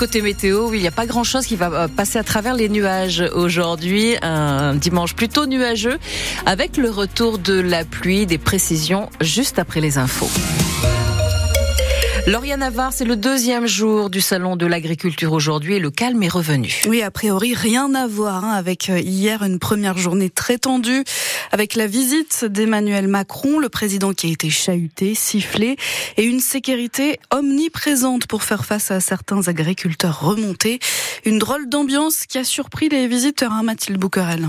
côté météo, il n'y a pas grand-chose qui va passer à travers les nuages aujourd'hui. Un dimanche plutôt nuageux avec le retour de la pluie, des précisions juste après les infos. Lauriane Navarre, c'est le deuxième jour du salon de l'agriculture aujourd'hui et le calme est revenu. Oui, a priori, rien à voir hein, avec euh, hier, une première journée très tendue, avec la visite d'Emmanuel Macron, le président qui a été chahuté, sifflé, et une sécurité omniprésente pour faire face à certains agriculteurs remontés. Une drôle d'ambiance qui a surpris les visiteurs, hein, Mathilde Bouquerel.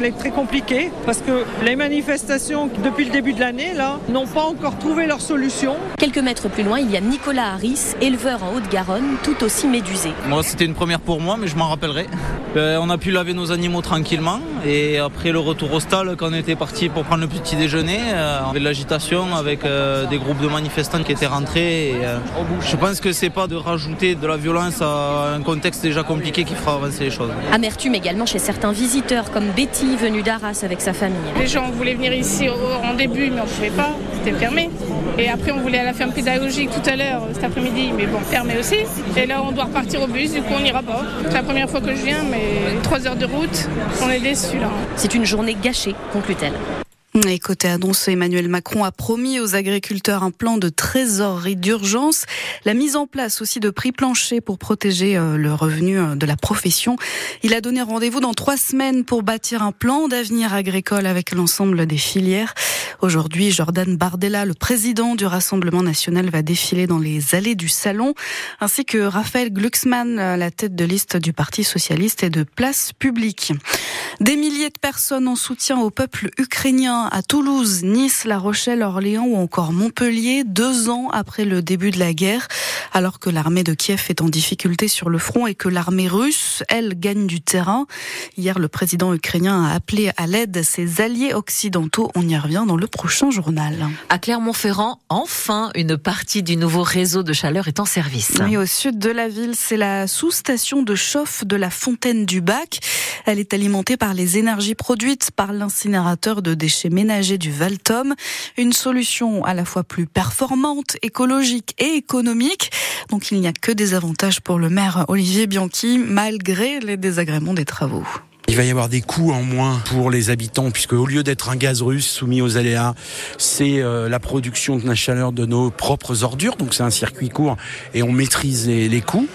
être très compliqué parce que les manifestations depuis le début de l'année là n'ont pas encore trouvé leur solution. Quelques mètres plus loin, il y a Nicolas Harris, éleveur en Haute-Garonne, tout aussi médusé. Moi, c'était une première pour moi, mais je m'en rappellerai. Euh, on a pu laver nos animaux tranquillement et après le retour au stade, quand on était parti pour prendre le petit déjeuner, euh, on avait de l'agitation avec euh, des groupes de manifestants qui étaient rentrés. Et, je pense que c'est pas de rajouter de la violence à un contexte déjà compliqué qui fera avancer les choses. Amertume également chez certains visiteurs comme Betty venu d'Arras avec sa famille. Les gens voulaient venir ici en début, mais on ne pouvait pas, c'était fermé. Et après, on voulait à la ferme pédagogique tout à l'heure, cet après-midi, mais bon, fermé aussi. Et là, on doit repartir au bus, du coup, on n'ira pas. C'est la première fois que je viens, mais trois heures de route, on est déçus là. C'est une journée gâchée, conclut-elle. Et côté annonce, Emmanuel Macron a promis aux agriculteurs un plan de trésorerie d'urgence, la mise en place aussi de prix planchers pour protéger euh, le revenu euh, de la profession. Il a donné rendez-vous dans trois semaines pour bâtir un plan d'avenir agricole avec l'ensemble des filières. Aujourd'hui, Jordan Bardella, le président du Rassemblement national, va défiler dans les allées du salon, ainsi que Raphaël Glucksmann, la tête de liste du Parti socialiste et de Place publique. Des milliers de personnes en soutien au peuple ukrainien à Toulouse, Nice, La Rochelle, Orléans ou encore Montpellier, deux ans après le début de la guerre, alors que l'armée de Kiev est en difficulté sur le front et que l'armée russe, elle, gagne du terrain. Hier, le président ukrainien a appelé à l'aide ses alliés occidentaux. On y revient dans le prochain journal. À Clermont-Ferrand, enfin, une partie du nouveau réseau de chaleur est en service. Oui, au sud de la ville, c'est la sous-station de chauffe de la Fontaine du Bac. Elle est alimentée par les énergies produites par l'incinérateur de déchets ménager du Valtom. Une solution à la fois plus performante, écologique et économique. Donc il n'y a que des avantages pour le maire Olivier Bianchi, malgré les désagréments des travaux. Il va y avoir des coûts en moins pour les habitants, puisque au lieu d'être un gaz russe soumis aux aléas, c'est euh, la production de la chaleur de nos propres ordures. Donc c'est un circuit court et on maîtrise les, coûts.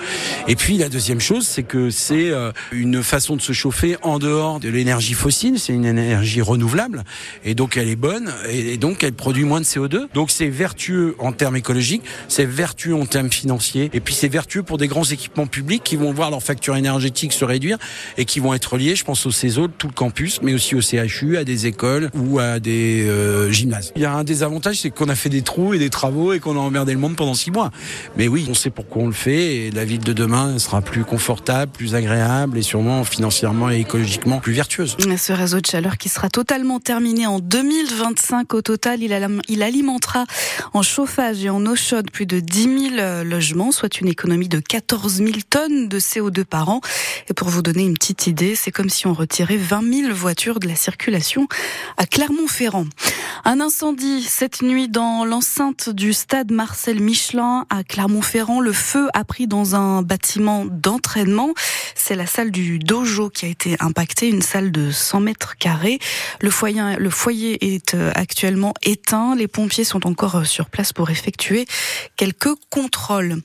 Et puis la deuxième chose, c'est que c'est euh, une façon de se chauffer en dehors de l'énergie fossile. C'est une énergie renouvelable et donc elle est bonne et donc elle produit moins de CO2. Donc c'est vertueux en termes écologiques, c'est vertueux en termes financiers et puis c'est vertueux pour des grands équipements publics qui vont voir leur facture énergétique se réduire et qui vont être liés pense au CESO, tout le campus, mais aussi au CHU, à des écoles ou à des euh, gymnases. Il y a un désavantage, c'est qu'on a fait des trous et des travaux et qu'on a emmerdé le monde pendant six mois. Mais oui, on sait pourquoi on le fait et la ville de demain sera plus confortable, plus agréable et sûrement financièrement et écologiquement plus vertueuse. Ce réseau de chaleur qui sera totalement terminé en 2025 au total, il alimentera en chauffage et en eau chaude plus de 10 000 euh, logements, soit une économie de 14 000 tonnes de CO2 par an. Et pour vous donner une petite idée, c'est comme si on retirait 20 000 voitures de la circulation à Clermont-Ferrand. Un incendie cette nuit dans l'enceinte du stade Marcel Michelin à Clermont-Ferrand. Le feu a pris dans un bâtiment d'entraînement. C'est la salle du dojo qui a été impactée, une salle de 100 mètres carrés. Le foyer, le foyer est euh, actuellement éteint. Les pompiers sont encore euh, sur place pour effectuer quelques contrôles.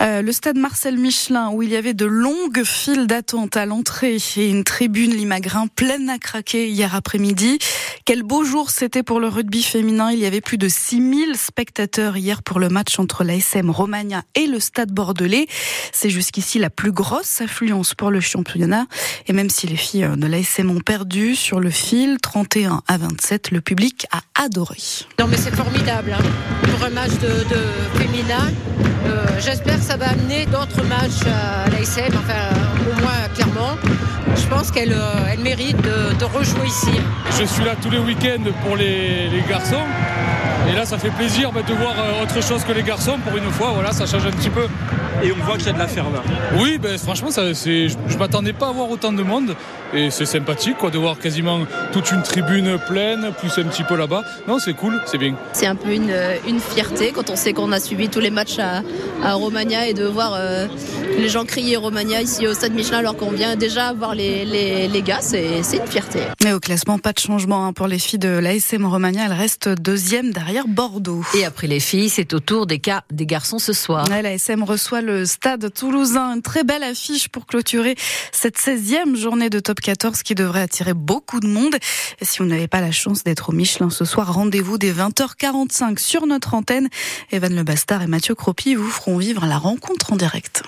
Euh, le stade Marcel Michelin, où il y avait de longues files d'attente à l'entrée et une tribune Limagrin pleine à craquer hier après-midi. Quel beau jour c'était pour le rugby féminin. Il y avait plus de 6000 spectateurs hier pour le match entre l'ASM Romagna et le Stade Bordelais. C'est jusqu'ici la plus grosse affluence pour le championnat. Et même si les filles de l'ASM ont perdu sur le fil, 31 à 27, le public a adoré. Non mais c'est formidable hein. pour un match de féminin. Euh, J'espère que ça va amener d'autres matchs à l'ASM, enfin au moins clairement. Je pense qu'elle euh, elle mérite de, de, rejouer ici. Je suis là tous les week-ends pour les, les garçons. Et là, ça fait plaisir bah, de voir euh, autre chose que les garçons pour une fois. Voilà, ça change un petit peu. Et on voit qu'il y a de la ferveur. Oui, ben, franchement, ça, je ne m'attendais pas à voir autant de monde. Et c'est sympathique quoi, de voir quasiment toute une tribune pleine, plus un petit peu là-bas. Non, c'est cool, c'est bien. C'est un peu une, une, fierté quand on sait qu'on a suivi tous les matchs à, à Romagna et de voir euh, les gens crier Romagna ici au Stade Michelin alors qu'on vient déjà voir les, les, les gars. C'est une fierté. Et au classement, pas de changement hein, pour les filles de l'ASM Romagna. Elles restent deuxième derrière Bordeaux. Et après les filles, c'est au tour des, cas, des garçons ce soir. Ouais, L'ASM reçoit le Stade Toulousain. Une très belle affiche pour clôturer cette 16e journée de Top 14 qui devrait attirer beaucoup de monde. Si vous n'avez pas la chance d'être au Michelin ce soir, rendez-vous dès 20h45 sur notre antenne. Evan Le Bastard et Mathieu Cropi vous feront vivre la rencontre en direct.